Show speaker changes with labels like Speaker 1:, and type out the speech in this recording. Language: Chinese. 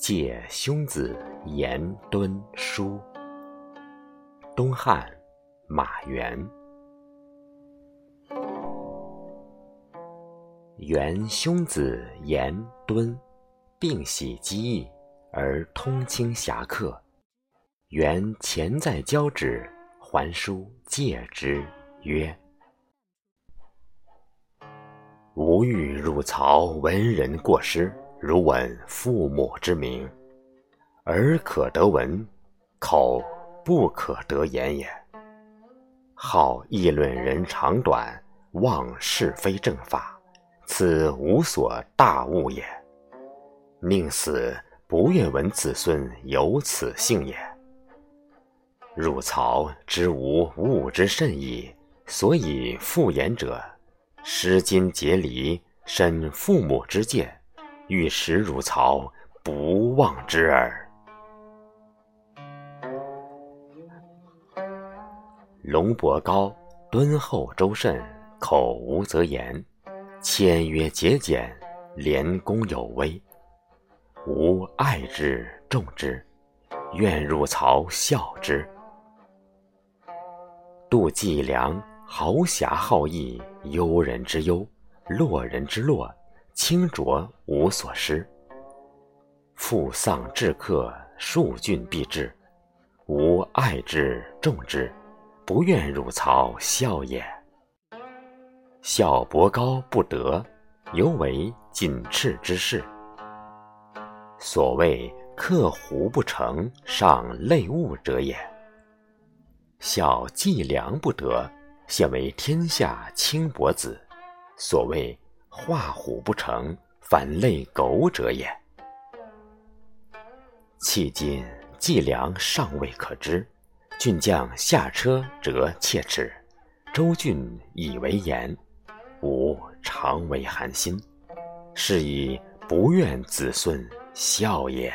Speaker 1: 借兄子言敦书。东汉马援。原兄子言敦，并喜机义，而通亲侠客。原潜在交趾，还书借之曰：“吾欲入曹，闻人过失，如闻父母之名，耳可得闻，口不可得言也。好议论人长短，忘是非正法，此无所大悟也。宁死不愿闻子孙有此幸也。”入曹之无物之甚矣，所以复言者，失今节礼，申父母之见，欲使汝曹不忘之耳。龙伯高敦厚周慎，口无择言，谦约节俭，廉恭有威。吾爱之重之，愿入曹效之。度季良，豪侠好义，忧人之忧，落人之落，清浊无所失。父丧至客，数郡必至。吾爱之重之，不愿汝曹笑也。孝伯高不得，犹为锦赤之事。所谓克胡不成，上类物者也。孝季良不得，现为天下轻薄子。所谓画虎不成，反类狗者也。迄今计量尚未可知，郡将下车辄切齿，周郡以为言，吾常为寒心，是以不愿子孙孝也。